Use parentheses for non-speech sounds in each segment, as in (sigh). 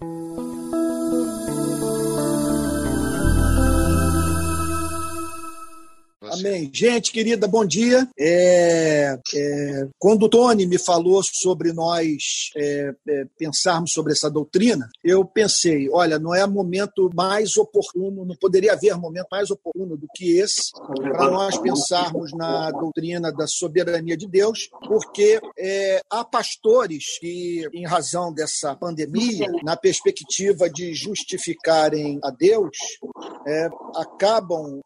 Thank you. Amém. Gente querida, bom dia. É, é, quando o Tony me falou sobre nós é, é, pensarmos sobre essa doutrina, eu pensei: olha, não é momento mais oportuno, não poderia haver momento mais oportuno do que esse para nós pensarmos na doutrina da soberania de Deus, porque é, há pastores que, em razão dessa pandemia, na perspectiva de justificarem a Deus, é, acabam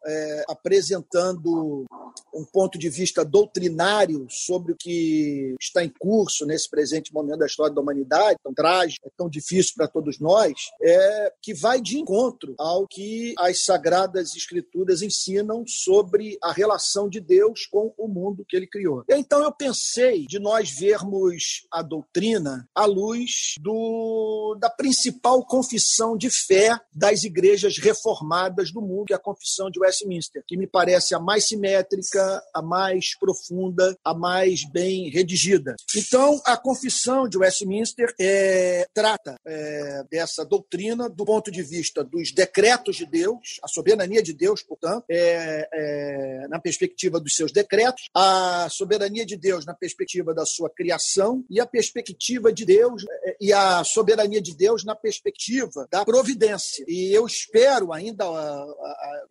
apresentando dando um ponto de vista doutrinário sobre o que está em curso nesse presente momento da história da humanidade, tão trágico, é tão difícil para todos nós, é que vai de encontro ao que as sagradas escrituras ensinam sobre a relação de Deus com o mundo que ele criou. Então eu pensei de nós vermos a doutrina à luz do, da principal confissão de fé das igrejas reformadas do mundo, que é a confissão de Westminster, que me parece a mais simétrica, a mais profunda, a mais bem redigida. Então, a confissão de Westminster é, trata é, dessa doutrina do ponto de vista dos decretos de Deus, a soberania de Deus, portanto, é, é na perspectiva dos seus decretos, a soberania de Deus na perspectiva da sua criação e a perspectiva de Deus é, e a soberania de Deus na perspectiva da providência. E eu espero ainda,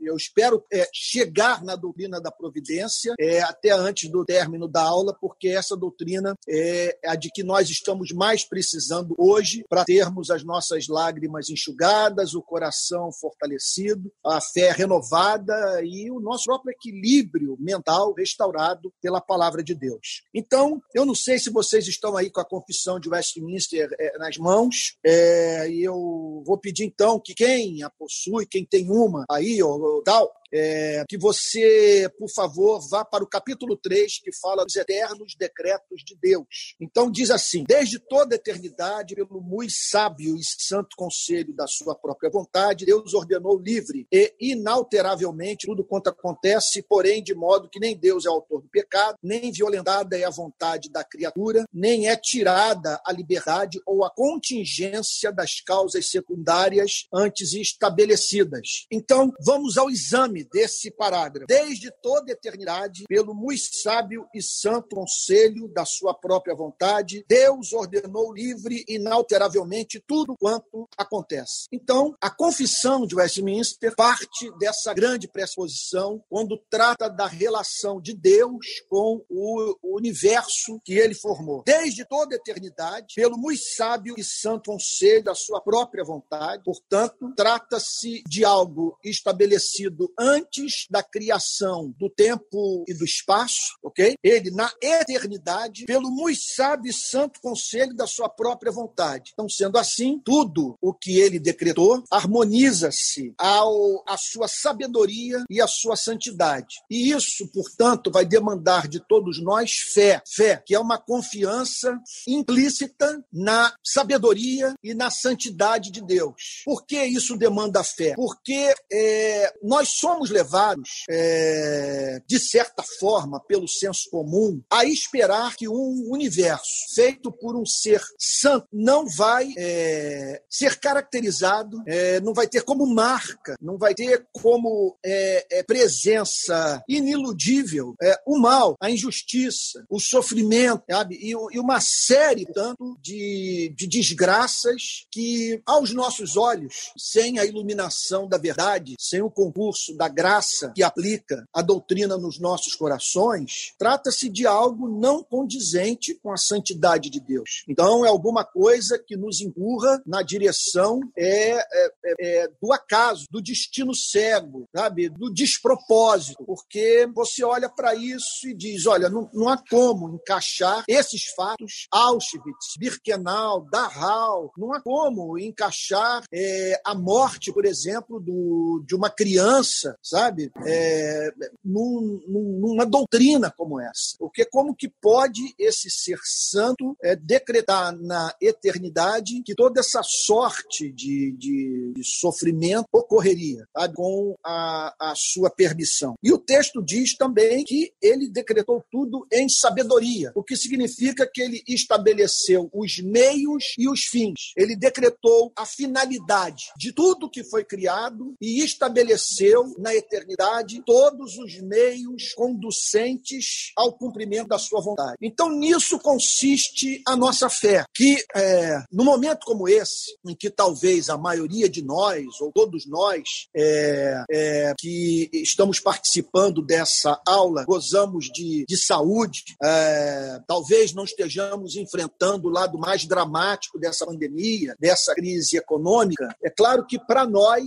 eu espero é, chegar na doutrina da providência é, até antes do término da aula, porque essa doutrina é a de que nós estamos mais precisando hoje para termos as nossas lágrimas enxugadas, o coração fortalecido, a fé renovada e o nosso próprio equilíbrio mental restaurado pela palavra de Deus. Então, eu não sei se vocês estão aí com a confissão de Westminster é, nas mãos, é, e eu vou pedir então que quem a possui, quem tem uma aí, ou, ou tal, é, que você, por favor, vá para o capítulo 3, que fala dos eternos decretos de Deus. Então, diz assim: Desde toda a eternidade, pelo muito sábio e santo conselho da sua própria vontade, Deus ordenou livre e inalteravelmente tudo quanto acontece, porém, de modo que nem Deus é autor do pecado, nem violentada é a vontade da criatura, nem é tirada a liberdade ou a contingência das causas secundárias antes estabelecidas. Então, vamos ao exame desse parágrafo. Desde toda eternidade, pelo muito sábio e santo conselho da sua própria vontade, Deus ordenou livre e inalteravelmente tudo quanto acontece. Então, a confissão de Westminster parte dessa grande pressuposição quando trata da relação de Deus com o universo que ele formou. Desde toda eternidade, pelo muito sábio e santo conselho da sua própria vontade, portanto, trata-se de algo estabelecido antes antes da criação do tempo e do espaço, ok? Ele, na eternidade, pelo muito sábio e santo conselho da sua própria vontade. Então, sendo assim, tudo o que ele decretou harmoniza-se ao a sua sabedoria e a sua santidade. E isso, portanto, vai demandar de todos nós fé. Fé, que é uma confiança implícita na sabedoria e na santidade de Deus. Por que isso demanda fé? Porque é, nós somos somos levados, é, de certa forma, pelo senso comum, a esperar que um universo feito por um ser santo não vai é, ser caracterizado, é, não vai ter como marca, não vai ter como é, é, presença iniludível é, o mal, a injustiça, o sofrimento, sabe? E, e uma série, tanto, de, de desgraças que, aos nossos olhos, sem a iluminação da verdade, sem o concurso da graça que aplica a doutrina nos nossos corações, trata-se de algo não condizente com a santidade de Deus. Então, é alguma coisa que nos empurra na direção é, é, é, do acaso, do destino cego, sabe? do despropósito, porque você olha para isso e diz: olha, não, não há como encaixar esses fatos, Auschwitz, Birkenau, Dachau, não há como encaixar é, a morte, por exemplo, do, de uma criança sabe, é, num, numa doutrina como essa. Porque como que pode esse ser santo é, decretar na eternidade que toda essa sorte de, de, de sofrimento ocorreria sabe, com a, a sua permissão? E o texto diz também que ele decretou tudo em sabedoria, o que significa que ele estabeleceu os meios e os fins. Ele decretou a finalidade de tudo que foi criado e estabeleceu na eternidade todos os meios conducentes ao cumprimento da sua vontade. Então, nisso consiste a nossa fé, que é, no momento como esse, em que talvez a maioria de nós, ou todos nós, é, é, que estamos participando dessa aula, gozamos de, de saúde, é, talvez não estejamos enfrentando o lado mais dramático dessa pandemia, dessa crise econômica, é claro que para nós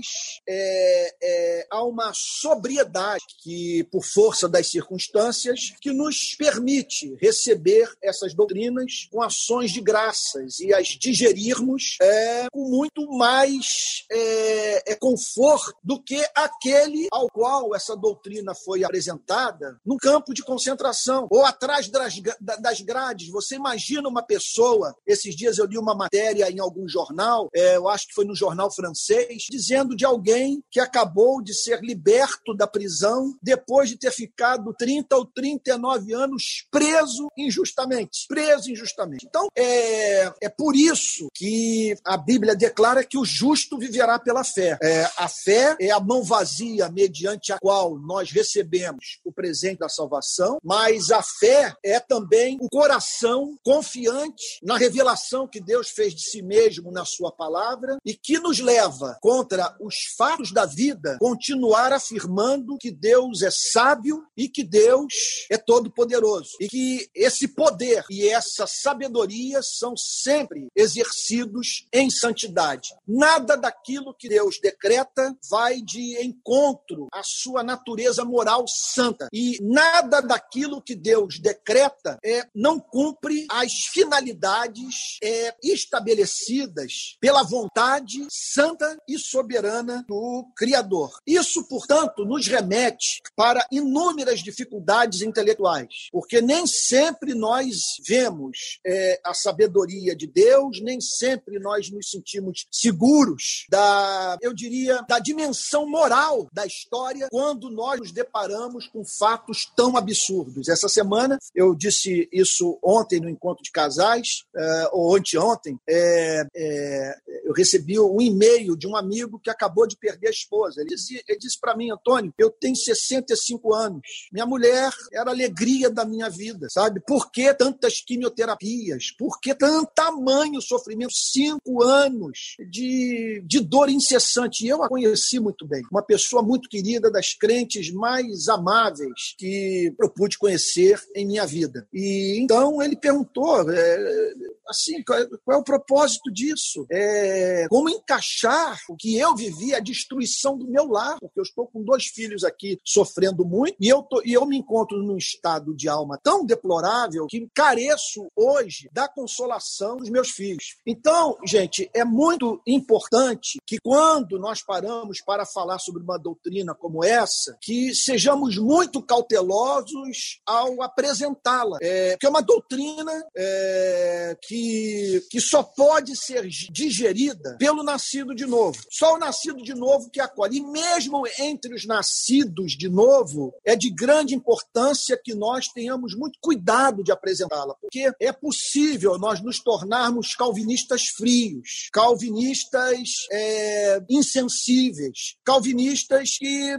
é, é, há uma sobriedade que, por força das circunstâncias, que nos permite receber essas doutrinas com ações de graças e as digerirmos é, com muito mais é, é, conforto do que aquele ao qual essa doutrina foi apresentada num campo de concentração ou atrás das grades. Você imagina uma pessoa, esses dias eu li uma matéria em algum jornal, é, eu acho que foi no jornal francês, dizendo de alguém que acabou de ser liberto da prisão depois de ter ficado 30 ou 39 anos preso injustamente. Preso injustamente. Então, é, é por isso que a Bíblia declara que o justo viverá pela fé. É, a fé é a mão vazia mediante a qual nós recebemos o presente da salvação, mas a fé é também o coração confiante na revelação que Deus fez de si mesmo na sua palavra e que nos leva contra os fatos da vida continuar afirmando que Deus é sábio e que Deus é todo poderoso e que esse poder e essa sabedoria são sempre exercidos em santidade. Nada daquilo que Deus decreta vai de encontro à sua natureza moral santa e nada daquilo que Deus decreta é não cumpre as finalidades é, estabelecidas pela vontade santa e soberana do Criador. Isso, portanto, nos remete para inúmeras dificuldades intelectuais, porque nem sempre nós vemos é, a sabedoria de Deus, nem sempre nós nos sentimos seguros da, eu diria, da dimensão moral da história quando nós nos deparamos com fatos tão absurdos. Essa semana eu disse isso ontem no encontro de casais, é, ou anteontem, é, é, eu recebi um e-mail de um amigo que acabou de perder a esposa. Ele disse, ele disse para mim, Antônio, eu tenho 65 anos. Minha mulher era a alegria da minha vida, sabe? Por que tantas quimioterapias? Por que tanto tamanho sofrimento? Cinco anos de, de dor incessante. E eu a conheci muito bem. Uma pessoa muito querida, das crentes mais amáveis que eu pude conhecer em minha vida. E então ele perguntou, é, assim, qual é, qual é, o propósito disso? É, como encaixar o que eu vivi, a destruição do meu lar, porque eu estou com dois filhos aqui sofrendo muito e eu, tô, e eu me encontro num estado de alma tão deplorável que careço hoje da consolação dos meus filhos. Então, gente, é muito importante que quando nós paramos para falar sobre uma doutrina como essa, que sejamos muito cautelosos ao apresentá-la. É, que é uma doutrina é, que que, que só pode ser digerida pelo nascido de novo. Só o nascido de novo que acolhe. E mesmo entre os nascidos de novo, é de grande importância que nós tenhamos muito cuidado de apresentá-la, porque é possível nós nos tornarmos calvinistas frios, calvinistas é, insensíveis, calvinistas que,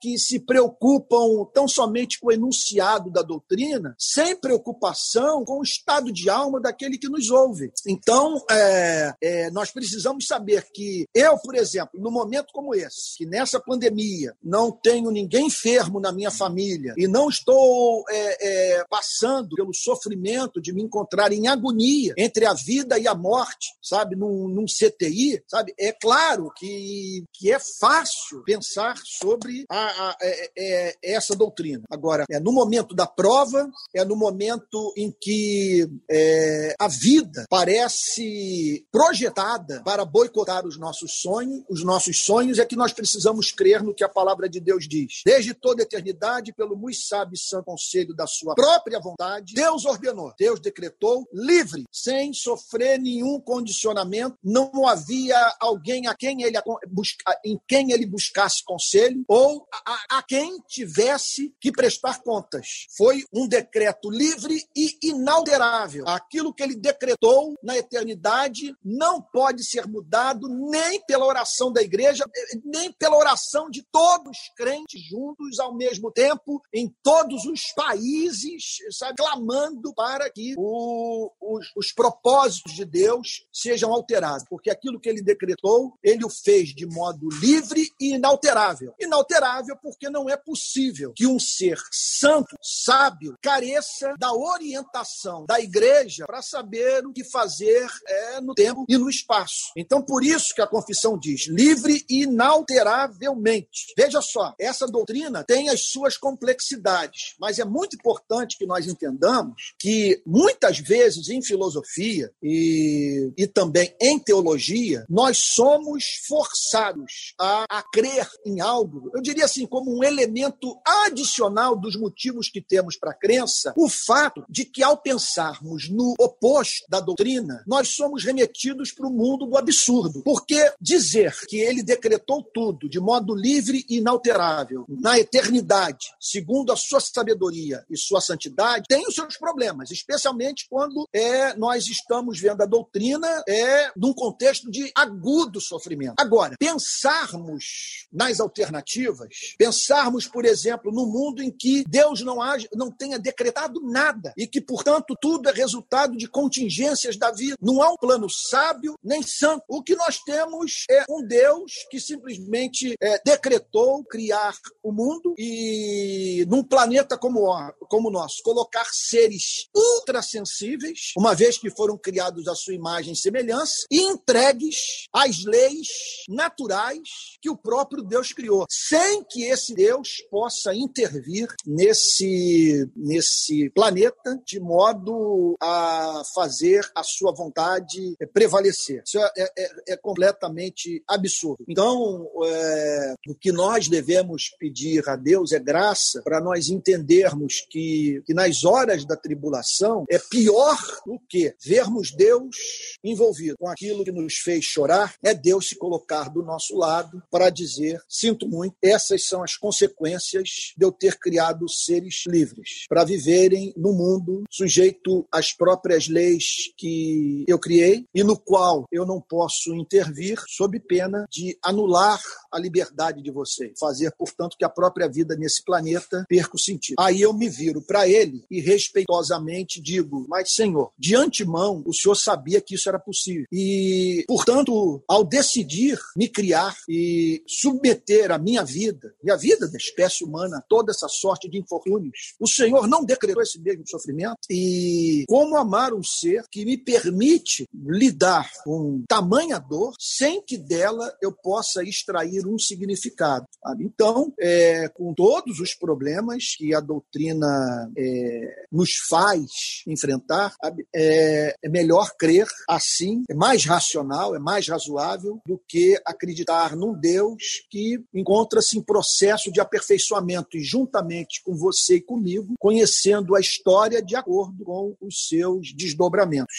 que se preocupam tão somente com o enunciado da doutrina, sem preocupação com o estado de alma daquele aquele que nos ouve. Então, é, é, nós precisamos saber que eu, por exemplo, no momento como esse, que nessa pandemia não tenho ninguém enfermo na minha família e não estou é, é passando pelo sofrimento de me encontrar em agonia entre a vida e a morte, sabe, num, num CTI, sabe, é claro que, que é fácil pensar sobre a, a, é, é, essa doutrina. Agora, é no momento da prova, é no momento em que é, a vida parece projetada para boicotar os nossos sonhos, os nossos sonhos é que nós precisamos crer no que a palavra de Deus diz. Desde toda eternidade, pelo muito sábio e santo conselho da sua própria vontade, Deus ordenou, Deus decretou livre, sem sofrer nenhum condicionamento, não havia alguém a quem ele busca, em quem ele buscasse conselho ou a, a quem tivesse que prestar contas. Foi um decreto livre e inalterável. Aquilo que ele decretou na eternidade não pode ser mudado nem pela oração da igreja, nem pela oração de todos os crentes juntos ao mesmo tempo, em todos os países, sabe, clamando para que o, os, os propósitos de Deus sejam alterados, porque aquilo que ele decretou, ele o fez de modo livre e inalterável. Inalterável porque não é possível que um ser santo, sábio, careça da orientação da igreja para saber o que fazer é, no tempo e no espaço. Então, por isso que a confissão diz livre inalteravelmente. Veja só, essa doutrina tem as suas complexidades, mas é muito importante que nós entendamos que muitas vezes em filosofia e, e também em teologia, nós somos forçados a, a crer em algo, eu diria assim, como um elemento adicional dos motivos que temos para a crença, o fato de que ao pensarmos no oposto da doutrina, nós somos remetidos para o mundo do absurdo. Porque dizer que ele decretou tudo de modo livre e inalterável na eternidade, segundo a sua sabedoria e sua santidade, tem os seus problemas, especialmente quando é, nós estamos vendo a doutrina é, num contexto de agudo sofrimento. Agora, pensarmos nas alternativas, pensarmos, por exemplo, no mundo em que Deus não, age, não tenha decretado nada e que, portanto, tudo é resultado de contingências da vida. Não há um plano sábio nem santo. O que nós temos é um Deus que simplesmente é, decretou criar o mundo e num planeta como o, como o nosso, colocar seres ultrassensíveis, uma vez que foram criados à sua imagem e semelhança, e entregues às leis naturais que o próprio Deus criou, sem que esse Deus possa intervir nesse, nesse planeta de modo a fazer a sua vontade prevalecer. Isso é, é, é completamente absurdo. Então, é, o que nós devemos pedir a Deus é graça para nós entendermos que, que nas horas da tribulação é pior do que vermos Deus envolvido com aquilo que nos fez chorar, é Deus se colocar do nosso lado para dizer: sinto muito, essas são as consequências de eu ter criado seres livres para viverem no mundo sujeito às próprias leis que eu criei e no qual eu não posso intervir sob pena de anular a liberdade de você, fazer, portanto, que a própria vida nesse planeta perca o sentido. Aí eu me viro para ele e respeitosamente digo: Mas, Senhor, de antemão, o Senhor sabia que isso era possível. E, portanto, ao decidir me criar e submeter a minha vida, a vida da espécie humana, toda essa sorte de infortúnios, o Senhor não decretou esse mesmo sofrimento. E como amar um ser que me permite lidar com tamanha dor sem que dela eu possa extrair um significado? Então, é, com todos os problemas que a doutrina é, nos faz enfrentar, é, é melhor crer assim, é mais racional, é mais razoável do que acreditar num Deus que encontra-se em processo de aperfeiçoamento e juntamente com você e comigo, conhecendo a história de acordo com os seus desdobramentos.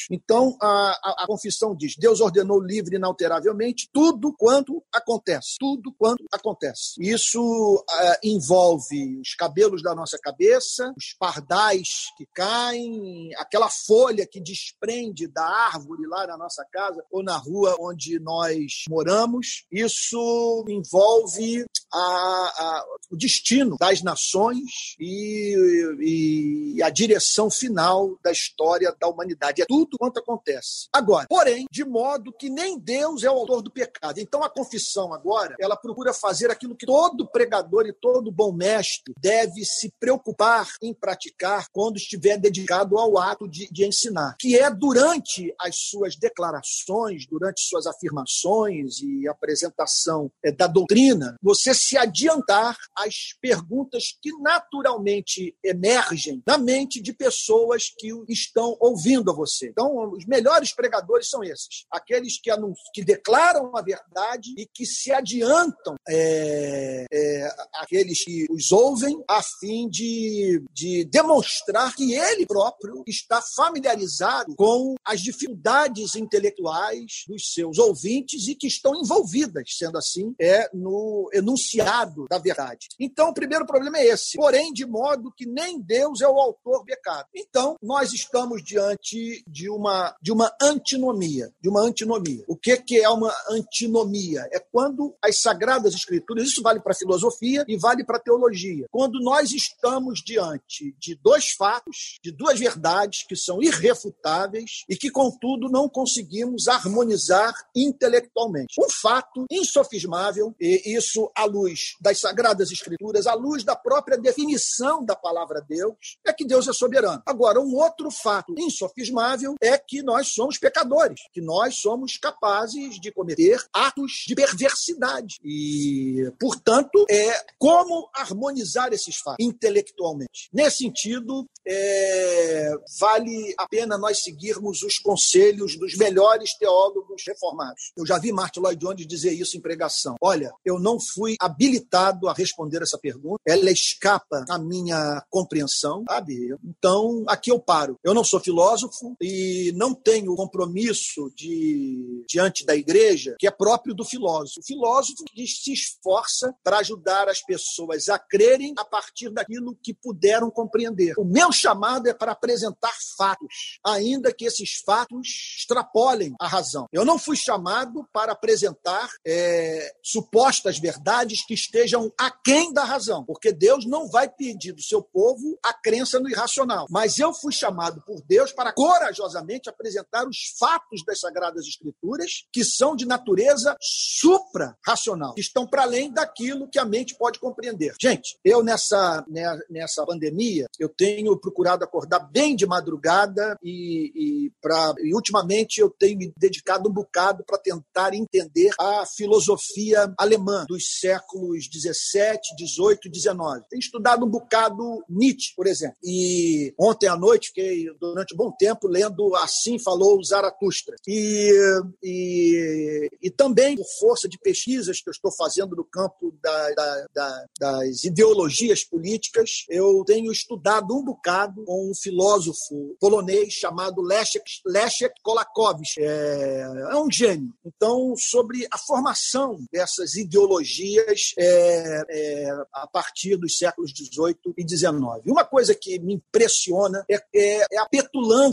Então, a, a, a confissão diz: Deus ordenou livre e inalteravelmente tudo quanto acontece. Tudo quanto acontece. Isso uh, envolve os cabelos da nossa cabeça, os pardais que caem, aquela folha que desprende da árvore lá na nossa casa ou na rua onde nós moramos. Isso envolve o destino das nações e, e, a direção final da história da humanidade. É tudo quanto acontece. Agora, porém, de modo que nem Deus é o autor do pecado. Então a confissão agora, ela procura fazer aquilo que todo pregador e todo bom mestre deve se preocupar em praticar quando estiver dedicado ao ato de, de ensinar, que é durante as suas declarações, durante suas afirmações e apresentação é, da doutrina, você se adiantar às perguntas que naturalmente emergem na mente de pessoas que estão ouvindo a você. Então, os melhores pregadores são esses, aqueles que, que declaram a verdade e que se adiantam é, é, aqueles que os ouvem a fim de, de demonstrar que ele próprio está familiarizado com as dificuldades intelectuais dos seus ouvintes e que estão envolvidas, sendo assim, é no enunciado da verdade. Então, o primeiro problema é esse. Porém, de modo que nem Deus é o autor do pecado. Então, nós estamos diante de uma de uma antinomia, de uma antinomia. O que que é uma antinomia? É quando as sagradas escrituras, isso vale para a filosofia e vale para a teologia. Quando nós estamos diante de dois fatos, de duas verdades que são irrefutáveis e que contudo não conseguimos harmonizar intelectualmente. Um fato insofismável, e isso à luz das sagradas escrituras, à luz da própria definição da palavra Deus, é que Deus é soberano. Agora, um outro fato insofismável é que nós somos pecadores, que nós somos capazes de cometer atos de perversidade. E, portanto, é como harmonizar esses fatos intelectualmente. Nesse sentido, é, vale a pena nós seguirmos os conselhos dos melhores teólogos reformados. Eu já vi Martin Lloyd Jones dizer isso em pregação. Olha, eu não fui habilitado a responder essa pergunta, ela escapa à minha compreensão, sabe? Então, aqui eu paro. Eu não sou filósofo e não tenho compromisso de diante da igreja que é próprio do filósofo. O filósofo que se esforça para ajudar as pessoas a crerem a partir daquilo que puderam compreender. O meu chamado é para apresentar fatos, ainda que esses fatos extrapolem a razão. Eu não fui chamado para apresentar é, supostas verdades que estejam aquém da razão, porque Deus não vai pedir do seu povo a crença no irracional. Mas eu fui chamado por Deus para corajosamente apresentar os fatos das Sagradas Escrituras, que são de natureza supra-racional, que estão para além daquilo que a mente pode compreender. Gente, eu nessa, né, nessa pandemia, eu tenho procurado acordar bem de madrugada e, e, pra, e ultimamente eu tenho me dedicado um bocado para tentar entender a filosofia alemã dos séculos 17, 18 e 19. Tenho estudado um bocado Nietzsche, por exemplo. E ontem à noite fiquei durante um bom tempo lendo Assim Falou Zaratustra. E, e, e também por força de pesquisas que eu estou fazendo no campo da, da, da, das ideologias políticas, eu tenho estudado um bocado com um filósofo polonês chamado Leszek, Leszek Kolakowicz. É, é um gênio. Então, sobre a formação dessas ideologias é, é, a partir dos séculos XVIII e XIX. Uma coisa que me impressiona é, é, é, a petulância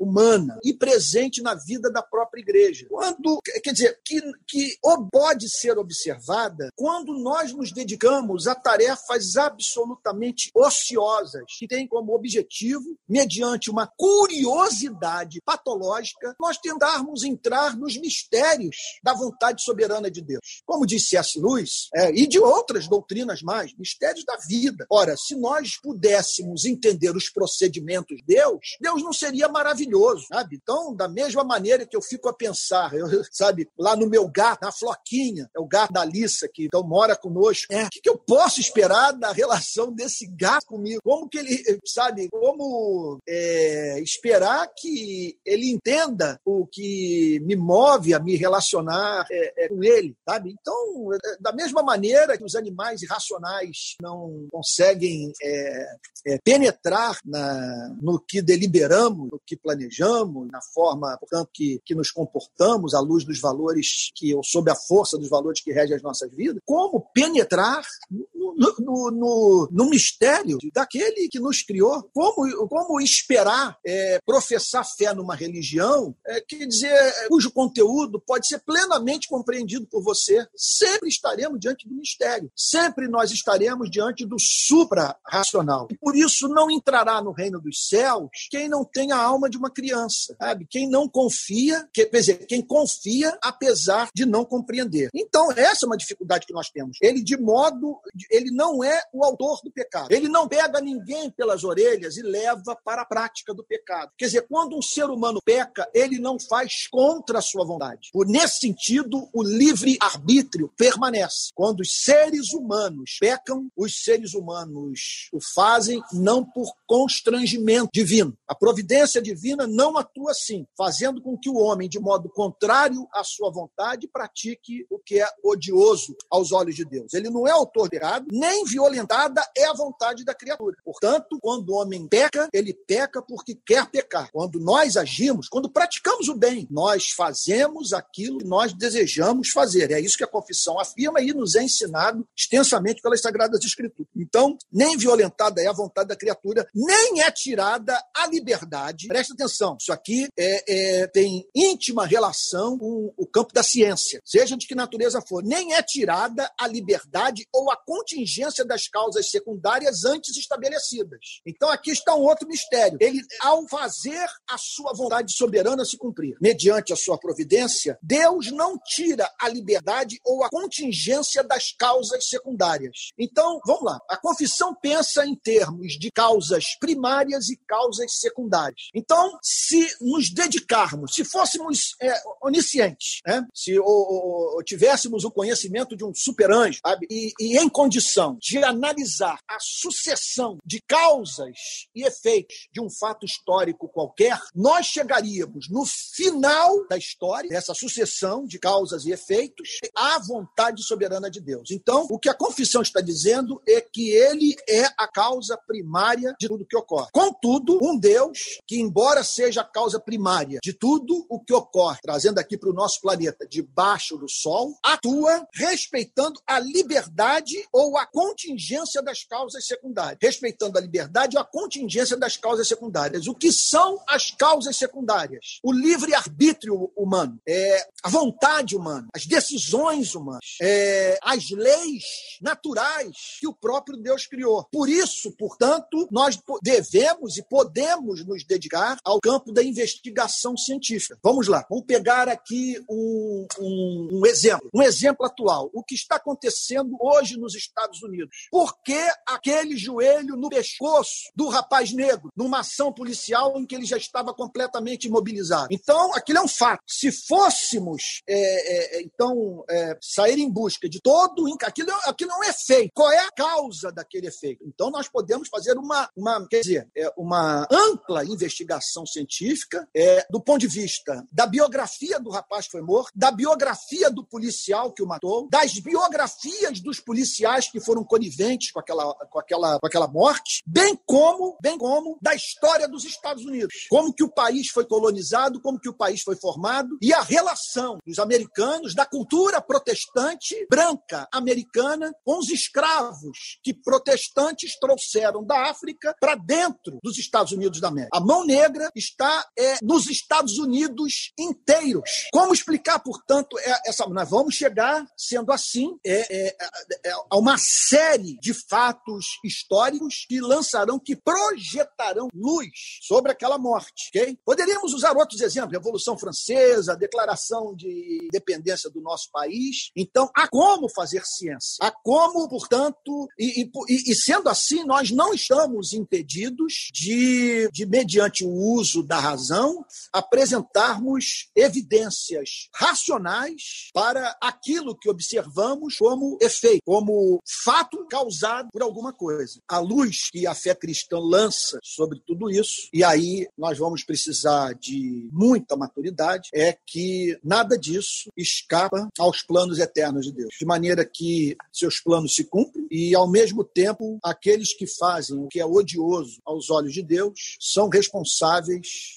humana e presente na vida da própria igreja. Quando, quer dizer, que, que pode ser observada quando nós nos dedicamos a tarefas absolutamente ociosas, que têm como objetivo, mediante uma curiosidade patológica, nós tentarmos entrar nos mistérios da vontade soberana de Deus. Como disse S. Lewis, é, e de outras doutrinas mais, mistérios da vida. Ora, se nós pudéssemos entender os procedimentos de Deus, Deus não seria maravilhoso, sabe? Então, da mesma maneira que eu fico a pensar, eu, (laughs) sabe, lá no meu gato, na Floquinha, é o gato da Alissa, que então mora conosco, é, o que, que eu posso esperar da relação desse gato comigo? Como que ele, sabe, como é, esperar que ele entenda o que me move a me relacionar é, é, com ele, sabe? Então, é, da mesma maneira que os animais irracionais não conseguem é, é, penetrar na, no que deliberamos, no que planejamos, na forma, portanto, que, que nos comportamos à luz dos valores que, ou sob a força dos valores que regem as nossas vidas, como penetrar no, no, no, no mistério daquele que nos criou, como, como esperar é, professar fé numa religião, é, quer dizer, cujo conteúdo pode ser plenamente compreendido por você, sempre estaremos diante do mistério, sempre nós estaremos diante do supra-racional. Por isso, não entrará no reino dos céus quem não tem a alma de uma criança, sabe? Quem não confia, que, quer dizer, quem confia apesar de não compreender. Então, essa é uma dificuldade que nós temos. Ele, de modo, ele não é o autor do pecado. Ele não pega ninguém pelas orelhas e leva para a prática do pecado. Quer dizer, quando um ser humano peca, ele não faz contra a sua vontade. Por nesse sentido, o livre arbítrio permanece. Quando os seres humanos pecam, os seres humanos o fazem não por constrangimento divino. A providência divina não atua assim, fazendo com que o homem, de modo contrário à sua vontade, pratique o que é odioso aos olhos de Deus. Ele não é autor de errado, nem violentada é a vontade da criatura. Portanto, quando o homem peca, ele peca porque quer pecar. Quando nós agimos, quando praticamos o bem, nós fazemos aquilo que nós desejamos fazer. É isso que a confissão afirma e nos é ensinado extensamente pelas Sagradas Escrituras. Então, nem violentada é a vontade da criatura, nem é tirada a liberdade. Presta atenção, isso aqui é, é, tem íntima relação com o campo da ciência, seja de que natureza for. Nem é tirada a liberdade ou a contingência das causas secundárias antes estabelecidas. Então, aqui está um outro mistério. Ele, ao fazer a sua vontade soberana se cumprir, mediante a sua providência, Deus não tira a liberdade ou a contingência das causas secundárias. Então, vamos lá. A confissão pensa em termos de causas primárias e causas secundárias. Então, se nos dedicarmos, se fôssemos é, oniscientes, né? se ou, ou, tivéssemos o conhecimento de um super-anjo, e, e em condição de analisar a sucessão de causas e efeitos de um fato histórico qualquer, nós chegaríamos no final da história, dessa sucessão de causas e efeitos, à vontade soberana de Deus. Então, o que a confissão está dizendo é que ele é a causa primária de tudo que ocorre. Contudo, um Deus que, embora seja a causa primária de tudo o que ocorre, trazendo aqui para o nosso planeta, debaixo do Sol, atua respeitando a liberdade ou a contingência das causas secundárias. Respeitando a liberdade ou a contingência das causas secundárias. O que são as causas secundárias? O livre-arbítrio humano, é, a vontade humana, as decisões humanas, é, as leis naturais que o próprio Deus criou. Por isso, portanto, nós devemos e podemos nos dedicar ao campo da investigação científica. Vamos lá, vamos pegar aqui um, um, um exemplo, um exemplo atual. O que está acontecendo hoje nos Estados Unidos? Por que aquele joelho no pescoço do rapaz negro, numa ação policial em que ele já estava completamente imobilizado? Então, aquilo é um fato. Se fôssemos, é, é, então, é, sair em busca de todo. Aquilo, aquilo é um efeito. Qual é a causa daquele efeito? Então, nós podemos fazer uma, uma quer dizer, é, uma ampla investigação científica é, do ponto de vista da biografia do rapaz que foi morto, da biografia do policial que o matou, das biografias dos policiais que foram coniventes com aquela, com aquela, com aquela morte, bem como, bem como da história dos Estados Unidos. Como que o país foi colonizado, como que o país foi formado e a relação dos americanos, da cultura protestante branca americana com os escravos que protestantes trouxeram da África para dentro dos Estados Unidos da América. A mão negra está é, nos Estados Unidos inteiros. Como explicar, portanto, é, essa? Nós vamos chegar, sendo assim, é, é, é, a uma série de fatos históricos que lançarão, que projetarão luz sobre aquela morte. Okay? Poderíamos usar outros exemplos: Revolução Francesa, Declaração de Independência do nosso país. Então, há como fazer ciência. Há como, portanto, e, e, e sendo assim, nós não estamos impedidos de, de, mediante o uso da razão, apresentarmos evidências racionais para aquilo que observamos como efeito, como fato causado por alguma coisa. A luz que a fé cristã lança sobre tudo isso, e aí nós vamos precisar de muita maturidade, é que nada disso escapa aos planos eternos de Deus. De maneira que seus planos se cumprem e, ao mesmo tempo, aqueles que fazem o que é odioso aos olhos de Deus são responsáveis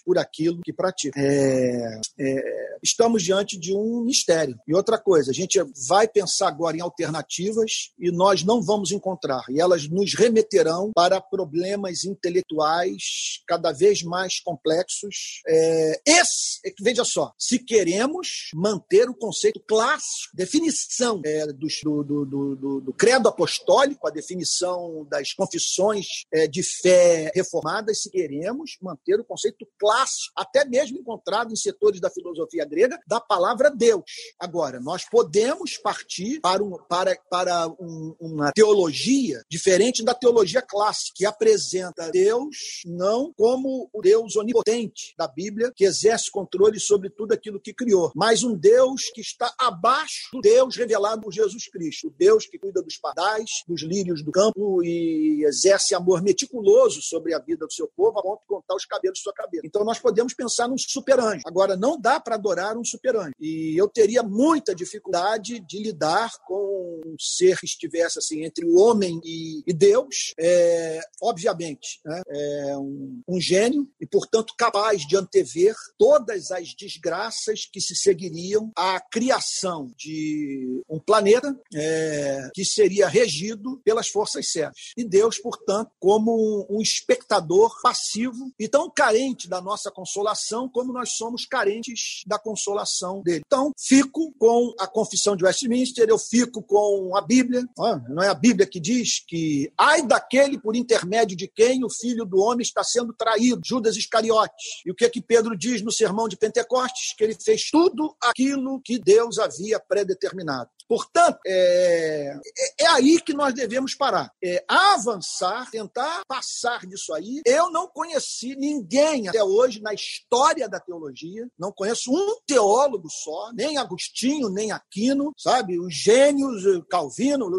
por aquilo que praticam. É, é, estamos diante de um mistério. E outra coisa, a gente vai pensar agora em alternativas e nós não vamos encontrar. E elas nos remeterão para problemas intelectuais cada vez mais complexos. É, esse, veja só, se queremos manter o conceito clássico, definição é, do, do, do, do, credo apostólico, a definição das confissões é, de fé reformadas, se queremos manter o conceito clássico, até mesmo encontrado em setores da filosofia grega, da palavra Deus. Agora, nós podemos partir para, um, para, para um, uma teologia diferente da teologia clássica, que apresenta Deus não como o Deus onipotente da Bíblia, que exerce controle sobre tudo aquilo que criou, mas um Deus que está abaixo do Deus revelado por Jesus Cristo, o Deus que cuida dos pardais, dos lírios do campo e exerce amor meticuloso sobre a vida do seu povo, a ponto de contar os cabelos de sua cabeça. Então nós podemos pensar num super-anjo. Agora, não dá para adorar um super-anjo. E eu teria muita dificuldade de lidar com um ser que estivesse assim entre o homem e, e Deus, é, obviamente, né? é um, um gênio e, portanto, capaz de antever todas as desgraças que se seguiriam à criação de um planeta é, que seria regido pelas forças certas. E Deus, portanto, como um espectador passivo e tão carente da nossa consolação como nós somos carentes da consolação dele. Então, fico com a confissão de Westminster, eu fico com a Bíblia. Não é a Bíblia que diz que ai daquele por intermédio de quem o filho do homem está sendo traído, Judas Iscariotes. E o que é que Pedro diz no sermão de Pentecostes? Que ele fez tudo aquilo que Deus havia predeterminado. Portanto, é, é, é, aí que nós devemos parar. É avançar, tentar passar disso aí. Eu não conheci ninguém até hoje na história da teologia, não conheço um teólogo só, nem Agostinho, nem Aquino, sabe? Os gênios, Calvino,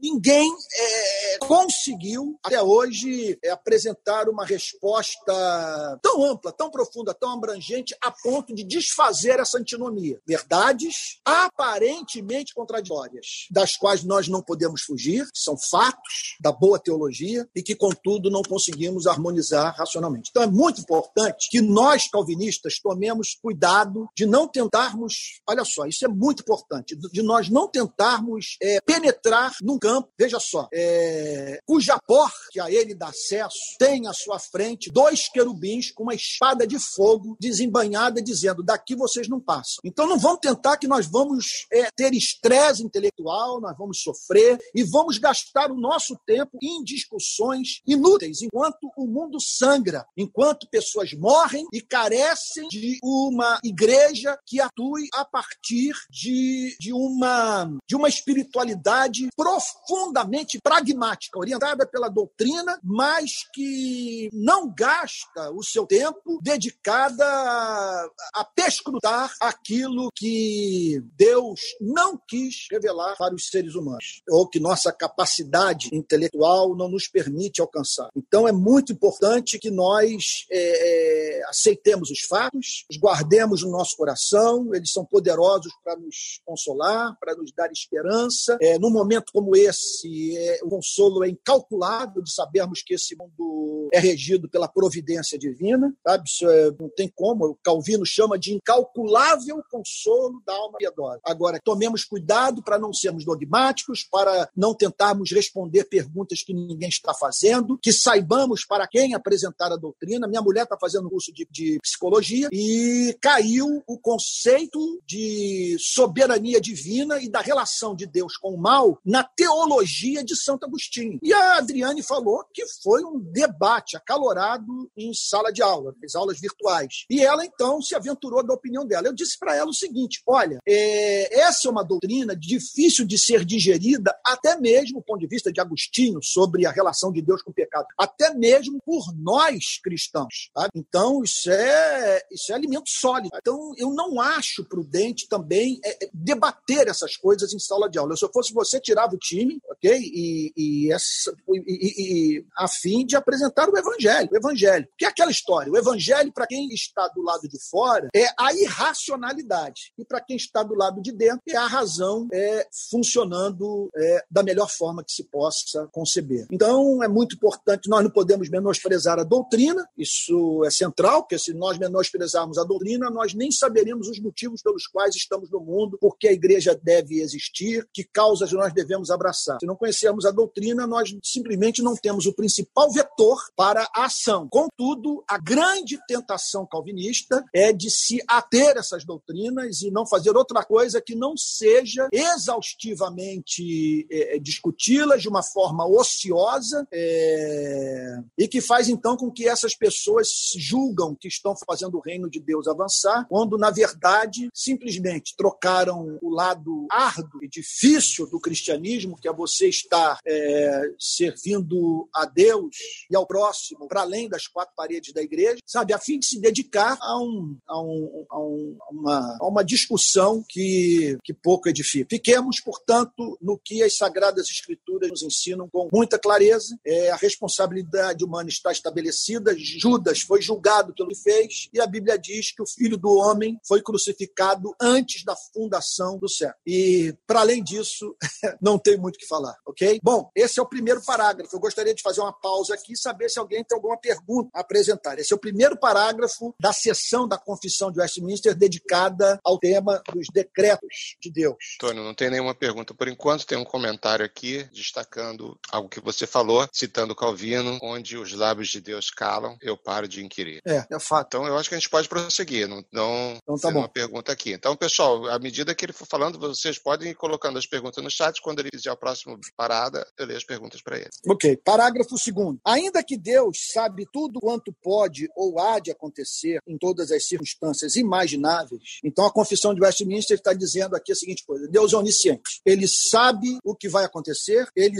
ninguém é, conseguiu até hoje é, apresentar uma resposta tão ampla, tão profunda, tão abrangente, a ponto de desfazer essa antinomia. Verdades aparentemente contraditórias, das quais nós não podemos fugir, são fatos da boa teologia e que, contudo, não conseguimos harmonizar racionalmente. Então, é muito importante que nós, calvinistas, tomemos cuidado de não tentarmos, olha só, isso é muito importante, de nós não tentarmos é, penetrar num campo, veja só, é, cuja porta a ele dá acesso tem à sua frente dois querubins com uma espada de fogo desembanhada, dizendo: daqui vocês não passam. Então, não vamos tentar que nós vamos é, ter estresse intelectual, nós vamos sofrer e vamos gastar o nosso tempo em discussões inúteis, enquanto o mundo sangra, enquanto pessoas morrem e carecem de uma igreja que atue a partir de, de, uma, de uma espiritualidade profundamente pragmática, orientada pela doutrina, mas que não gasta o seu tempo dedicada a, a perscrutar aquilo que Deus não não quis revelar para os seres humanos, ou que nossa capacidade intelectual não nos permite alcançar. Então, é muito importante que nós é, é, aceitemos os fatos, os guardemos no nosso coração, eles são poderosos para nos consolar, para nos dar esperança. É, num momento como esse, é, o consolo é incalculável de sabermos que esse mundo é regido pela providência divina, sabe? Isso é, não tem como, o Calvino chama de incalculável consolo da alma piedosa. Agora, tomemos tomemos cuidado para não sermos dogmáticos, para não tentarmos responder perguntas que ninguém está fazendo, que saibamos para quem apresentar a doutrina. Minha mulher está fazendo curso de, de psicologia e caiu o conceito de soberania divina e da relação de Deus com o mal na teologia de Santo Agostinho. E a Adriane falou que foi um debate acalorado em sala de aula, nas aulas virtuais. E ela, então, se aventurou da opinião dela. Eu disse para ela o seguinte: olha, é, essa é uma doutrina difícil de ser digerida, até mesmo do ponto de vista de Agostinho, sobre a relação de Deus com o pecado, até mesmo por nós cristãos. Tá? Então, isso é, isso é alimento sólido. Então, eu não acho prudente também é, é, debater essas coisas em sala de aula. Se eu fosse você, tirava o time, ok? E, e, essa, e, e, a fim de apresentar o evangelho. O evangelho. Que é aquela história. O evangelho, para quem está do lado de fora, é a irracionalidade. E para quem está do lado de dentro, é a razão é, funcionando é, da melhor forma que se possa conceber. Então, é muito importante, nós não podemos menosprezar a doutrina, isso é central, porque se nós menosprezarmos a doutrina, nós nem saberemos os motivos pelos quais estamos no mundo, porque a igreja deve existir, que causas nós devemos abraçar. Se não conhecermos a doutrina, nós simplesmente não temos o principal vetor para a ação. Contudo, a grande tentação calvinista é de se ater essas doutrinas e não fazer outra coisa que não seja exaustivamente é, discuti-las de uma forma ociosa é, e que faz então com que essas pessoas julgam que estão fazendo o reino de Deus avançar, quando, na verdade, simplesmente trocaram o lado árduo e difícil do cristianismo, que é você estar é, servindo a Deus e ao próximo para além das quatro paredes da igreja, sabe, a fim de se dedicar a, um, a, um, a, um, uma, a uma discussão que, que pouco edifica. Fiquemos, portanto, no que as Sagradas Escrituras nos ensinam com muita clareza. É, a responsabilidade humana está estabelecida. Judas foi julgado pelo que fez, e a Bíblia diz que o filho do homem foi crucificado antes da fundação do céu. E, para além disso, (laughs) não tem muito o que falar, ok? Bom, esse é o primeiro parágrafo. Eu gostaria de fazer uma pausa aqui e saber se alguém tem alguma pergunta a apresentar. Esse é o primeiro parágrafo da sessão da Confissão de Westminster dedicada ao tema dos decretos de Deus. Antônio, não tem nenhuma pergunta por enquanto. Tem um comentário aqui destacando algo que você falou, citando Calvino, onde os lábios de Deus calam, eu paro de inquirir. É, é fato. Então eu acho que a gente pode prosseguir, não, não então, tá bom. uma pergunta aqui. Então, pessoal, à medida que ele for falando, vocês podem ir colocando as perguntas no chat. Quando ele fizer a próxima parada, eu leio as perguntas para ele. Ok. Parágrafo segundo. Ainda que Deus sabe tudo quanto pode ou há de acontecer em todas as circunstâncias imagináveis, então a confissão de Westminster está dizendo aqui a seguinte coisa: Deus é onisciente. Ele sabe o que vai acontecer, ele,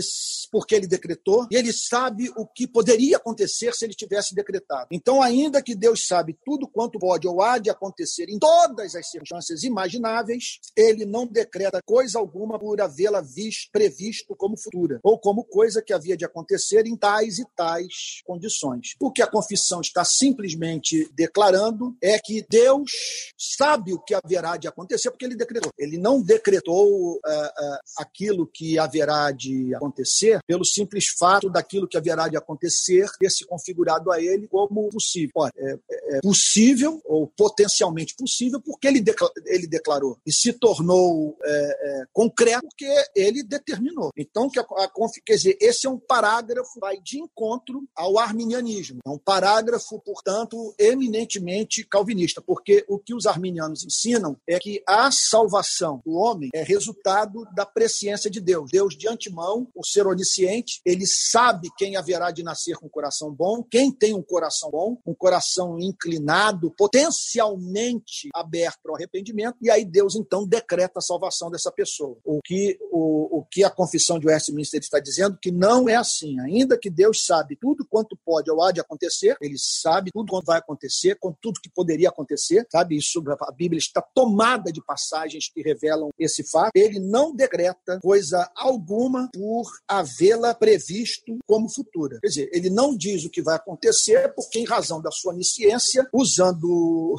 porque ele decretou, e ele sabe o que poderia acontecer se ele tivesse decretado. Então, ainda que Deus sabe tudo quanto pode ou há de acontecer em todas as circunstâncias imagináveis, ele não decreta coisa alguma por havê-la previsto como futura, ou como coisa que havia de acontecer em tais e tais condições. O que a confissão está simplesmente declarando é que Deus sabe o que haverá de acontecer, porque ele decretou. Ele não decretou uh, uh, aquilo que haverá de acontecer pelo simples fato daquilo que haverá de acontecer ter se configurado a ele como possível. Ora, é, é possível ou potencialmente possível porque ele, ele declarou e se tornou é, é, concreto porque ele determinou. Então, que a, a, quer dizer, esse é um parágrafo vai de encontro ao arminianismo. É um parágrafo, portanto, eminentemente calvinista, porque o que os arminianos ensinam é que a salvação do homem é resultado da presciência de Deus. Deus, de antemão, por ser onisciente, ele sabe quem haverá de nascer com coração bom, quem tem um coração bom, um coração inclinado, potencialmente aberto ao arrependimento, e aí Deus então decreta a salvação dessa pessoa. O que, o, o que a confissão de Westminster está dizendo que não é assim. Ainda que Deus sabe tudo quanto pode ou há de acontecer, ele sabe tudo quanto vai acontecer, com tudo que poderia acontecer, sabe? Isso, a Bíblia está tomada de passagens que revelam esse fato. Ele não decreta coisa alguma por havê-la previsto como futura. Quer dizer, ele não diz o que vai acontecer porque, em razão da sua onisciência, usando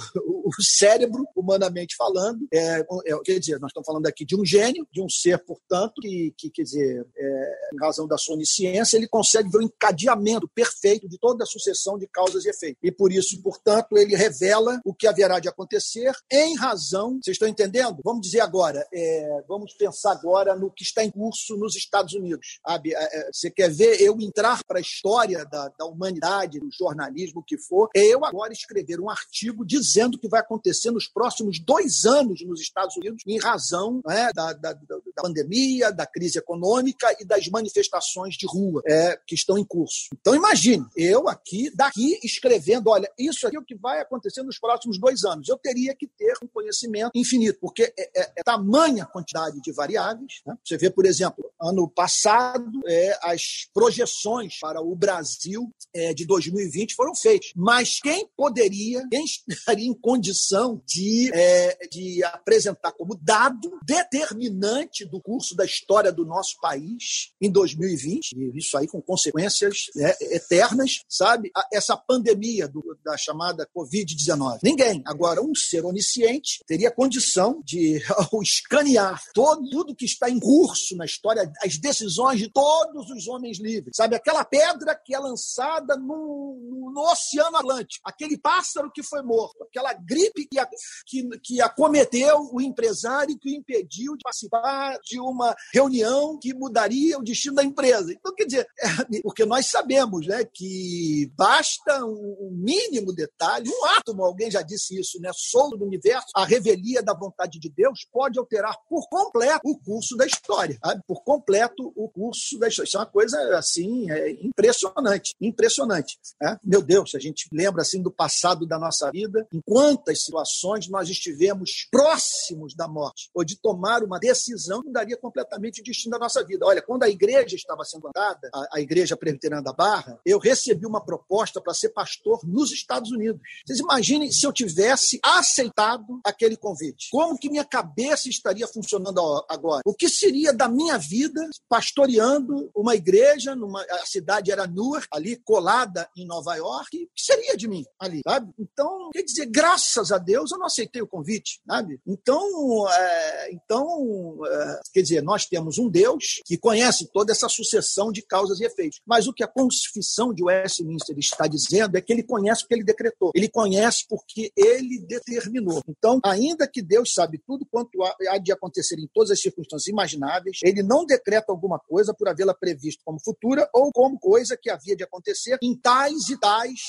o cérebro, humanamente falando, é, é, quer dizer, nós estamos falando aqui de um gênio, de um ser, portanto, que, que quer dizer, é, em razão da sua onisciência, ele consegue ver o encadeamento perfeito de toda a sucessão de causas e efeitos. E por isso, portanto, ele revela o que haverá de acontecer em razão. Vocês estão entendendo? Vamos dizer agora, é, vamos pensar agora no que está em curso nos Estados Unidos. Sabe? É, é, você quer ver eu entrar para a história da, da humanidade, do jornalismo, o que for, é eu agora escrever um artigo dizendo que vai acontecer nos próximos dois anos nos Estados Unidos, em razão né, da, da, da, pandemia, da crise econômica e das manifestações de rua é, que estão em curso. Então, imagine, eu aqui, daqui, escrevendo, olha, isso aqui é o que vai acontecer nos próximos dois anos. Eu teria que ter um conhecimento infinito, porque é, é, é tamanha quantidade de variáveis. Né? Você vê, por exemplo, ano passado, é, as projeções para o Brasil é, de 2020 foram feitas. Mas quem poderia, quem estaria em condição de, é, de apresentar como dado determinante do curso da história do nosso país em 2020, e isso aí com consequências né, eternas, sabe? Essa pandemia do, da chamada Covid-19. Ninguém. Agora, um ser onisciente teria condição de, (laughs) ao escanear todo, tudo que está em curso na história, as decisões de todos os homens livres, sabe? Aquela pedra que é lançada no, no, no Oceano Atlântico, aquele pássaro que foi morto, aquela gripe que, que, que acometeu o empresário que o impediu de participar de uma reunião que mudaria o destino da empresa. Então, quer dizer, é, porque nós sabemos né, que basta um mínimo detalhe, um átomo, alguém já disse isso, né, solto do universo, a revelia da vontade de Deus pode alterar por completo o curso da história, sabe? por completo o curso da história. Isso é uma coisa assim é impressionante, impressionante. Né? Meu Deus, a gente lembra assim do passado da nossa vida, em quantas situações nós estivemos próximos da morte ou de tomar uma decisão que daria completamente o destino da nossa vida. Olha, quando a igreja estava sendo andada, a, a igreja presbiteriana da Barra, eu recebi uma proposta para ser pastor nos Estados Unidos. Vocês imaginem se eu tivesse aceitado aquele convite. Como que minha cabeça estaria funcionando agora? O que seria da minha vida pastoreando uma igreja, numa, a cidade era Newark, ali colada em Nova York, o que seria de mim ali, sabe? Então, quer dizer, graças a Deus eu não aceitei o convite, sabe? Então, é, então é, quer dizer, nós temos um Deus que conhece toda essa sucessão de causas e efeitos. Mas o que a Confissão de Westminster está dizendo é que ele conhece porque ele decretou. Ele conhece porque ele determinou. Então, ainda que Deus sabe tudo quanto há de acontecer em todas as circunstâncias imagináveis, ele não decreta alguma coisa por havê-la previsto como futura ou como coisa que havia de acontecer em tais e tais,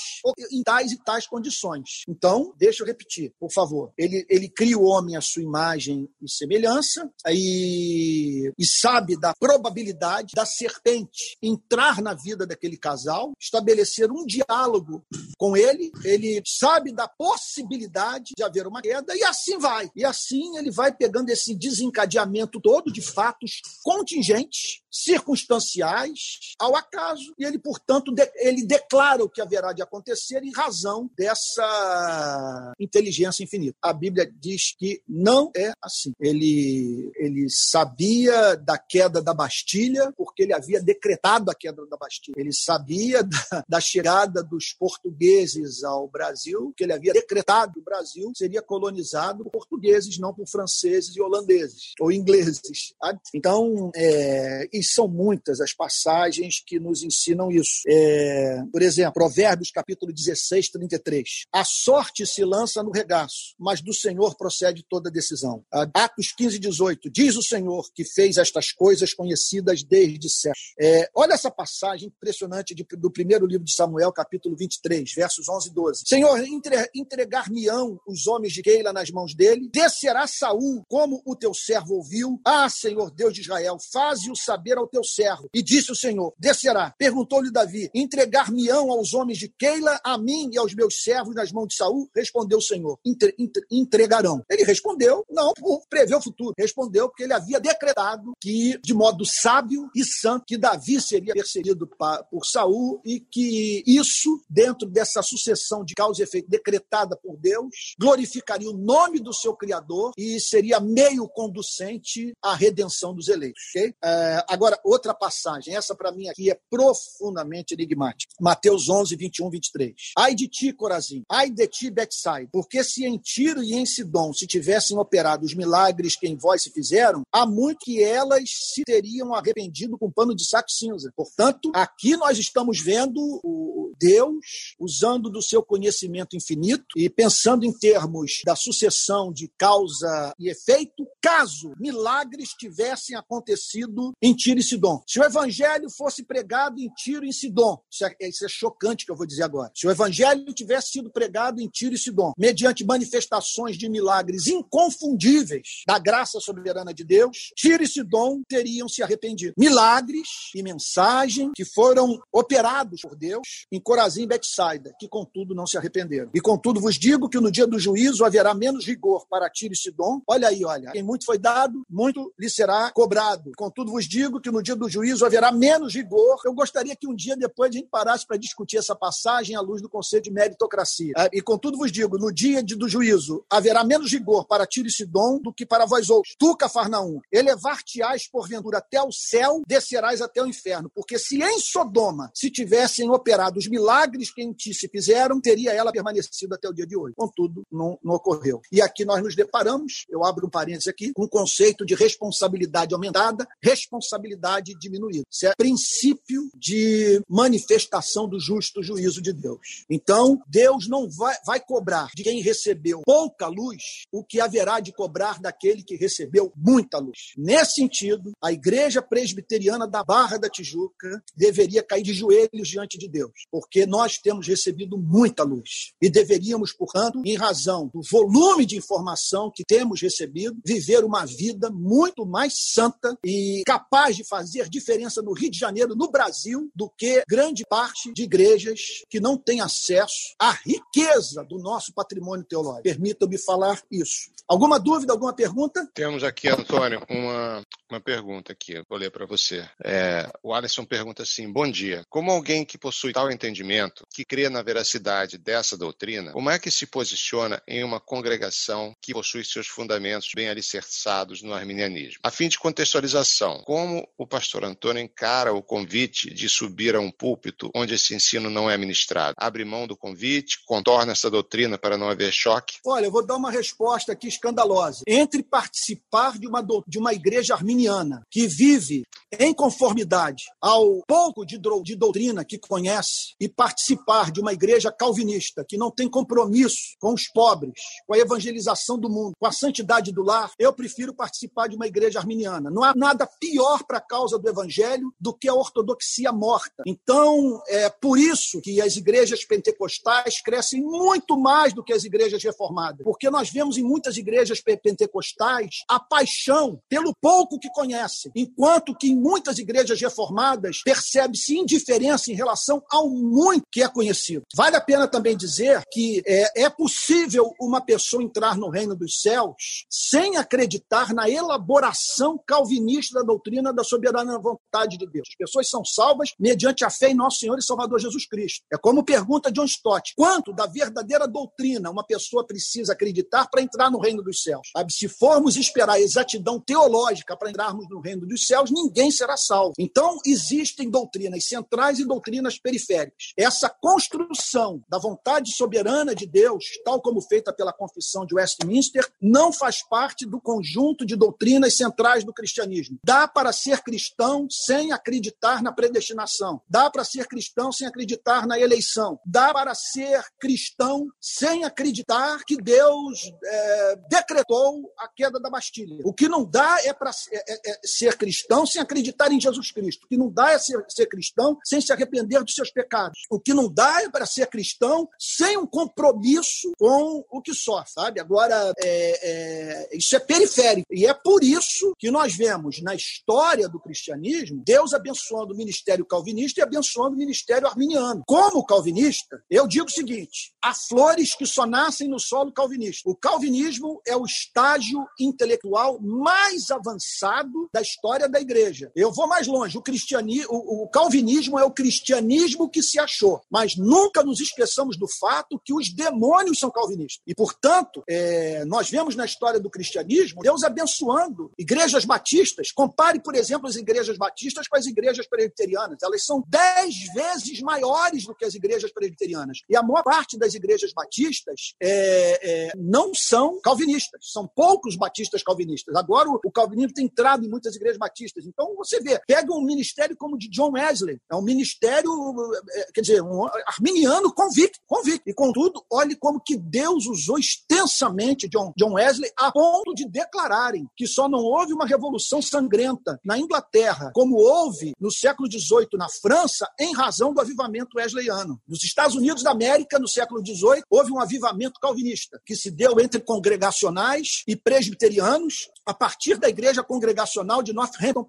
em tais e tais condições. Então, deixa eu repetir, por favor. Ele, ele cria o homem à sua imagem e semelhança e, e sabe da probabilidade da serpente entrar na vida daquele casal, estabelecer um diálogo com ele, ele sabe da possibilidade de haver uma queda e assim vai. E assim ele vai pegando esse desencadeamento todo de fatos contingentes, circunstanciais, ao acaso, e ele, portanto, de, ele declara o que haverá de acontecer em razão dessa inteligência infinita. A Bíblia diz que não é assim. Ele, ele sabia da queda da Bastilha, porque ele havia decretado a queda da Bastilha. Ele sabia da, da chegada dos portugueses ao Brasil, que ele havia decretado que o Brasil seria colonizado por portugueses, não por franceses e holandeses, ou ingleses. Sabe? Então, é, são muitas as passagens que nos ensinam isso. É, por exemplo, Provérbios capítulo 16, 33. A sorte se lança no regaço, mas do Senhor procede toda decisão. Atos 15, 18. Diz o Senhor que fez estas coisas conhecidas desde sempre. É, olha essa passagem impressionante de, do primeiro livro de Samuel, capítulo 23, versos 11 e 12. Senhor, entre, entregar-me-ão os homens de Keila nas mãos dele, descerá Saul, como o teu servo ouviu. Ah, Senhor Deus de Israel, faze-o saber ao teu servo. E disse o Senhor: Descerá. Perguntou-lhe Davi: Entregar-me-ão aos homens de Keila, a mim e aos meus servos nas mãos de Saul? Respondeu o Senhor: entre, entre, Entregarão. Ele respondeu, não por prever o futuro. Respondeu porque ele havia decretado que, de modo sábio e santo, que Davi seria perseguido por Saul e que isso, dentro dessa sucessão de causa e efeito decretada por Deus, glorificaria o nome do seu Criador e seria meio conducente à redenção dos eleitos. Okay? É, agora, outra passagem, essa para mim aqui é profundamente enigmática. Mateus 11, 21, 23. Ai de ti, Corazim, ai de ti, Betsai, porque se em Tiro e em Sidom se tivessem operado os milagres que em vós se fizeram, há muito que elas se teriam arrependido com pano de saco cinza. Portanto, aqui nós estamos vendo o Deus usando do seu conhecimento infinito e pensando em termos da sucessão de causa e efeito, caso milagres tivessem acontecido em Tiro e Sidom. Se o evangelho fosse pregado em Tiro e Sidom, isso é, isso é chocante que eu vou dizer agora. Se o evangelho tivesse sido pregado em Tiro e Sidom, mediante manifestações de milagres inconfundíveis da graça soberana de Deus, Tiro e Sidom teriam se arrependido. Milagres e mensagem que foram operados por Deus em Corazim e Betsaida, que contudo não se arrependeram. E contudo vos digo que no dia do juízo haverá menos rigor para Tiro e Sidom. Olha aí, olha. Quem muito foi dado, muito lhe será cobrado. Contudo vos digo que no dia do juízo haverá menos rigor. Eu gostaria que um dia depois a gente parasse para discutir essa passagem à luz do conceito de meritocracia. Ah, e contudo vos digo, no dia do juízo haverá menos rigor para Tiro e Sidom do que para vós outros. Tu, Cafarnaum, elevar-te-ás porventura até o céu, descerás até o inferno. Porque se em Sodoma se tivessem operado os milagres que em ti se fizeram, teria ela permanecido até o dia de hoje. Contudo, não, não ocorreu. E aqui nós nos deparamos, eu abro um parênteses aqui, com o conceito de responsabilidade aumentada, responsabilidade diminuída. Isso é princípio de manifestação do justo juízo de Deus. Então, Deus não vai, vai cobrar de quem recebeu pouca luz o que haverá de cobrar daquele que recebeu muita luz. Nesse sentido, a igreja presbiteriana da Barra da Tijuca deveria cair de joelhos diante de Deus, porque nós temos recebido muita luz e deveríamos, portanto, em razão do volume de informação que temos recebido, viver uma vida muito mais santa e capaz capaz de fazer diferença no Rio de Janeiro, no Brasil, do que grande parte de igrejas que não têm acesso à riqueza do nosso patrimônio teológico. Permita-me falar isso. Alguma dúvida, alguma pergunta? Temos aqui, Antônio, uma, uma pergunta aqui. Vou ler para você. É, o Alisson pergunta assim: Bom dia. Como alguém que possui tal entendimento, que crê na veracidade dessa doutrina, como é que se posiciona em uma congregação que possui seus fundamentos bem alicerçados no arminianismo? A fim de contextualização, como o pastor Antônio encara o convite de subir a um púlpito onde esse ensino não é ministrado? Abre mão do convite, contorna essa doutrina para não haver choque? Olha, eu vou dar uma resposta aqui escandalosa. Entre participar de uma, de uma igreja arminiana que vive em conformidade ao pouco de, de doutrina que conhece e participar de uma igreja calvinista que não tem compromisso com os pobres, com a evangelização do mundo, com a santidade do lar, eu prefiro participar de uma igreja arminiana. Não há nada pior para a causa do evangelho do que a ortodoxia morta. Então, é por isso que as igrejas pentecostais crescem muito mais do que as igrejas reformadas, porque nós vemos em muitas igrejas pentecostais a paixão pelo pouco que conhecem, enquanto que em muitas igrejas reformadas percebe-se indiferença em relação ao muito que é conhecido. Vale a pena também dizer que é, é possível uma pessoa entrar no reino dos céus sem acreditar na elaboração calvinista da doutrina da soberana vontade de Deus. As pessoas são salvas mediante a fé em nosso Senhor e Salvador Jesus Cristo. É como pergunta John Stott: quanto da verdadeira doutrina uma pessoa precisa acreditar para entrar no reino dos céus? Se formos esperar exatidão teológica para entrarmos no reino dos céus, ninguém será salvo. Então, existem doutrinas centrais e doutrinas periféricas. Essa construção da vontade soberana de Deus, tal como feita pela confissão de Westminster, não faz parte do conjunto de doutrinas centrais do cristianismo. Dá para ser cristão sem acreditar na predestinação. Dá para ser cristão sem acreditar na eleição. Dá para ser cristão sem acreditar que Deus é, decretou a queda da Bastilha. O que não dá é para é, é, é ser cristão sem acreditar em Jesus Cristo. O que não dá é ser, ser cristão sem se arrepender dos seus pecados. O que não dá é para ser cristão sem um compromisso com o que sofre, sabe? Agora, é, é, isso é periférico. E é por isso que nós vemos na história do cristianismo Deus abençoando o ministério calvinista e abençoando o ministério arminiano. Como calvinista, eu digo o seguinte: há flores que só nascem no solo calvinista. O calvinismo é o estágio intelectual mais avançado da história da igreja. Eu vou mais longe. O, cristianismo, o, o calvinismo é o cristianismo que se achou. Mas nunca nos esqueçamos do fato que os demônios são calvinistas. E, portanto, é, nós vemos na história do cristianismo Deus abençoando igrejas batistas. Compare, por exemplo, as igrejas batistas com as igrejas presbiterianas. Elas são dez vezes maiores do que as igrejas presbiterianas. E a maior parte das igrejas batistas é, é, não são calvinistas. São poucos batistas calvinistas. Agora, o, o calvinismo tem entrado em muitas igrejas batistas. Então, você vê, pega um ministério como o de John Wesley. É um ministério, é, quer dizer, um arminiano convicto, convicto. E, contudo, olhe como que Deus usou extensamente John, John Wesley a ponto de declararem que só não houve uma revolução sangrenta na Inglaterra, como houve no século XVIII na França, em razão do avivamento wesleyano. Nos Estados Unidos da América, no século XVIII, houve um avivamento calvinista, que se deu entre congregacionais e presbiterianos, a partir da igreja congregacional de Northampton,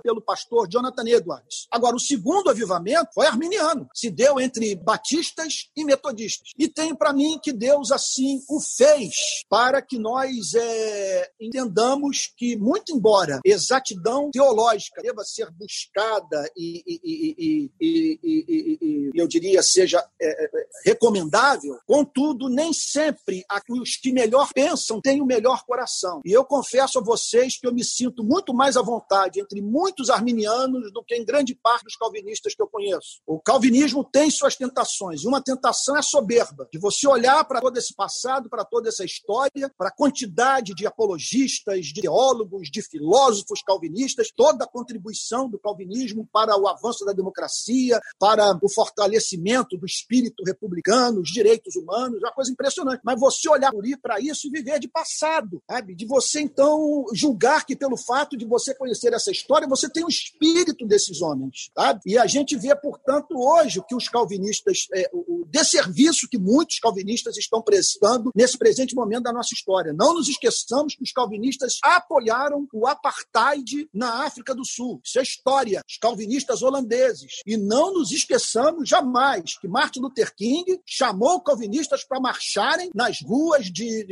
pelo pastor Jonathan Edwards. Agora, o segundo avivamento foi arminiano, se deu entre batistas e metodistas. E tenho para mim que Deus assim o fez para que nós é, entendamos que, muito embora exatidão teológica deva ser buscada e, e, e, e eu diria seja é, é, recomendável, contudo, nem sempre os que melhor pensam têm o melhor coração. E eu confesso a vocês que eu me sinto muito mais à vontade entre muitos arminianos do que em grande parte dos calvinistas que eu conheço. O calvinismo tem suas tentações, e uma tentação é soberba, de você olhar para todo esse passado, para toda essa história, para a quantidade de apologistas, de teólogos, de filósofos calvinistas, toda a contribuição do calvinismo para o avanço da democracia, para o fortalecimento do espírito republicano, os direitos humanos, é uma coisa impressionante. Mas você olhar para isso e viver de passado, sabe? De você então julgar que pelo fato de você conhecer essa história, você tem o espírito desses homens? E a gente vê, portanto, hoje o que os calvinistas, é, do desserviço que muitos calvinistas estão prestando nesse presente momento da nossa história. Não nos esqueçamos que os calvinistas apoiaram o apartheid na África do Sul. Isso é história. Os calvinistas holandeses. E não nos esqueçamos jamais que Martin Luther King chamou calvinistas para marcharem nas ruas de,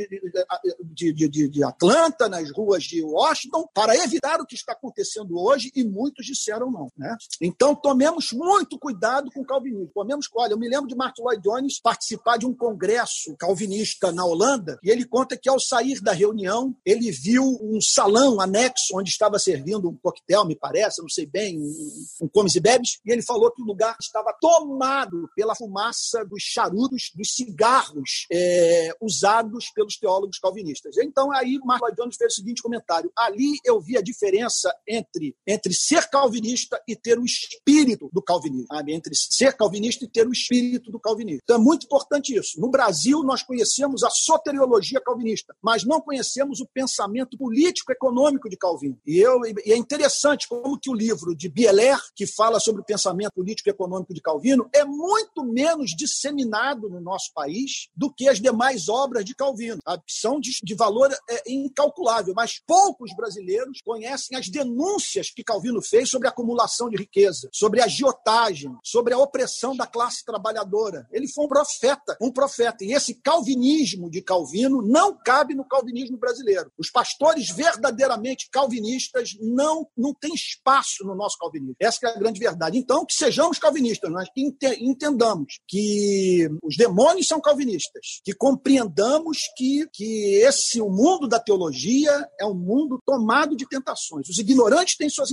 de, de, de, Atlanta, nas ruas de Washington, para evitar o que está acontecendo hoje, e muitos disseram não. Né? Então, tomemos muito cuidado com o calvinismo. Tomemos, olha, eu me lembro de Martin Lloyd Jones participar de um congresso calvinista na Holanda, e ele conta que ao sair da reunião, ele viu um salão anexo onde estava servindo um coquetel, me parece, não sei bem, um, um comes e bebes, e ele falou que o lugar estava tomado pela fumaça dos charutos, dos cigarros é, usados pelos teólogos calvinistas. Então, aí Mark Lloyd Jones fez o seguinte comentário: ali eu vi a diferença entre, entre ser calvinista e ter o espírito do calvinismo, sabe? entre ser calvinista e ter o espírito do calvinismo. Então, é muito importante isso. No Brasil, nós conhecemos a soteriologia calvinista, mas não conhecemos o pensamento político-econômico de Calvino. E, eu, e é interessante como que o livro de Bieler, que fala sobre o pensamento político-econômico de Calvino, é muito menos disseminado no nosso país do que as demais obras de Calvino. São de, de valor é, incalculável, mas poucos brasileiros conhecem as denúncias que Calvino fez sobre a acumulação de riqueza, sobre a agiotagem, sobre a opressão da classe trabalhadora. Ele foi um profeta, um profeta. E esse calvinismo de Calvino não cabe no calvinismo brasileiro. Os pastores verdadeiramente calvinistas não, não têm espaço no nosso calvinismo. Essa é a grande verdade. Então, que sejamos calvinistas, nós entendamos que os demônios são calvinistas, que compreendamos que, que esse o mundo da teologia é um mundo tomado de tentações. Os ignorantes têm suas,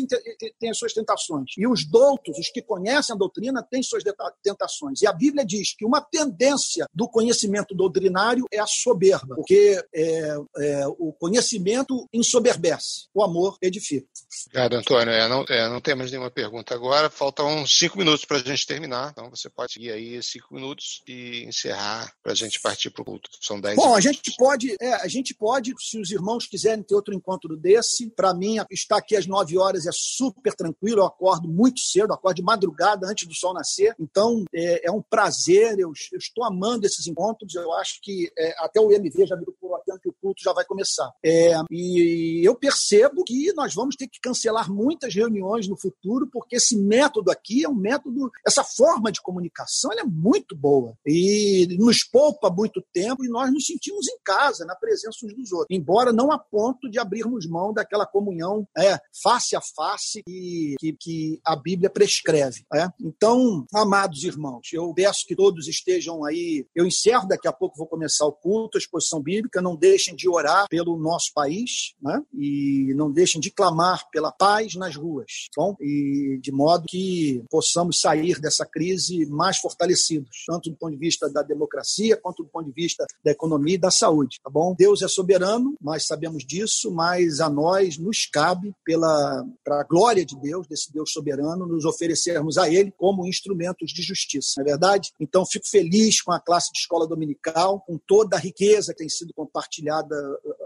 têm suas tentações e os doutos, os que conhecem a doutrina, têm suas tentações. E a Bíblia diz que uma tendência do conhecimento doutrinário é a soberba, porque é, é, o conhecimento ensoberbece, o amor edifica. Obrigado, Antônio. É, não, é, não temos nenhuma pergunta agora. Faltam cinco minutos para a gente terminar. Então você pode seguir aí cinco minutos e encerrar para a gente partir para o culto. São dez. Bom, minutos. a gente pode, é, a gente pode, se os irmãos quiserem ter outro encontro desse, para mim estar aqui às nove horas é super tranquilo. Eu acordo muito cedo, acordo de madrugada antes do sol nascer. Então é, é um prazer. Eu, eu, estou amando esses encontros. Eu acho que é, até o MV já me procurou aqui que o culto já vai começar. É, e eu percebo que nós vamos ter que cancelar muitas reuniões no futuro, porque esse método aqui é um método, essa forma de comunicação é muito boa e nos poupa muito tempo e nós nos sentimos em casa, na presença uns dos outros, embora não a ponto de abrirmos mão daquela comunhão é, face a face que, que, que a Bíblia prescreve. É? Então, amados irmãos, eu peço que todos estejam aí. Eu encerro daqui a pouco, vou começar o culto, a exposição bíblica. Não deixem de orar pelo nosso país né? e não deixem de clamar pela paz nas ruas, bom? E de modo que possamos sair dessa crise mais fortalecidos, tanto do ponto de vista da democracia quanto do ponto de vista da economia e da saúde, tá bom? Deus é soberano, nós sabemos disso, mas a nós nos cabe pela para a glória de Deus, desse Deus soberano, nos oferecermos a ele como instrumentos de justiça, não é verdade? Então fico feliz com a classe de escola dominical, com toda a riqueza que tem sido compartilhada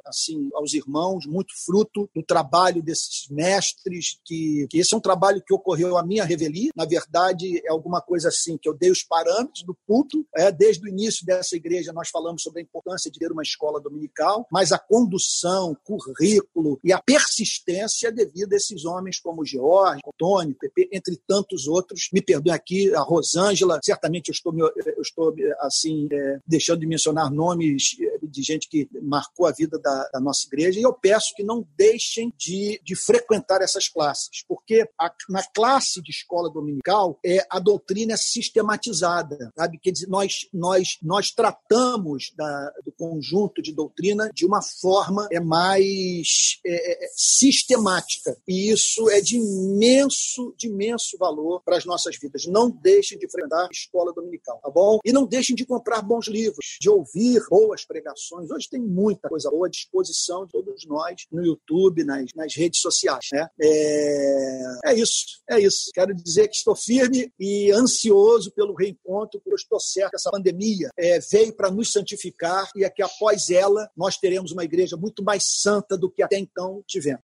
assim aos irmãos, muito fruto do trabalho desses mestres, que, que esse é um trabalho que ocorreu a minha revelia, na verdade é alguma coisa assim, que eu dei os parâmetros do culto, é, desde o início dessa igreja nós falamos sobre a importância de ter uma escola dominical, mas a condução, currículo e a persistência é devido a esses homens como George, Tony, Pepe, entre tantos outros, me perdoem aqui, a Rosângela, certamente eu estou, eu estou assim, é, deixando de mencionar nomes de gente que marcou a vida da, da, nossa igreja, e eu peço que não deixem de, de frequentar essas classes, porque a, na classe de escola dominical é, a doutrina é sistematizada, sabe? Quer dizer, nós, nós, nós tratamos da, do conjunto de doutrina de uma forma é mais é, é, sistemática, e isso é de imenso, de imenso valor para as nossas vidas. Não deixem de frequentar a escola dominical, tá bom? E não deixem de comprar bons livros, de ouvir boas pregações. Hoje tem muita coisa boa disposição de todos nós no YouTube, nas, nas redes sociais. Né? É, é isso, é isso. Quero dizer que estou firme e ansioso pelo reencontro, porque estou certo que essa pandemia é, veio para nos santificar e é que após ela nós teremos uma igreja muito mais santa do que até então tivemos.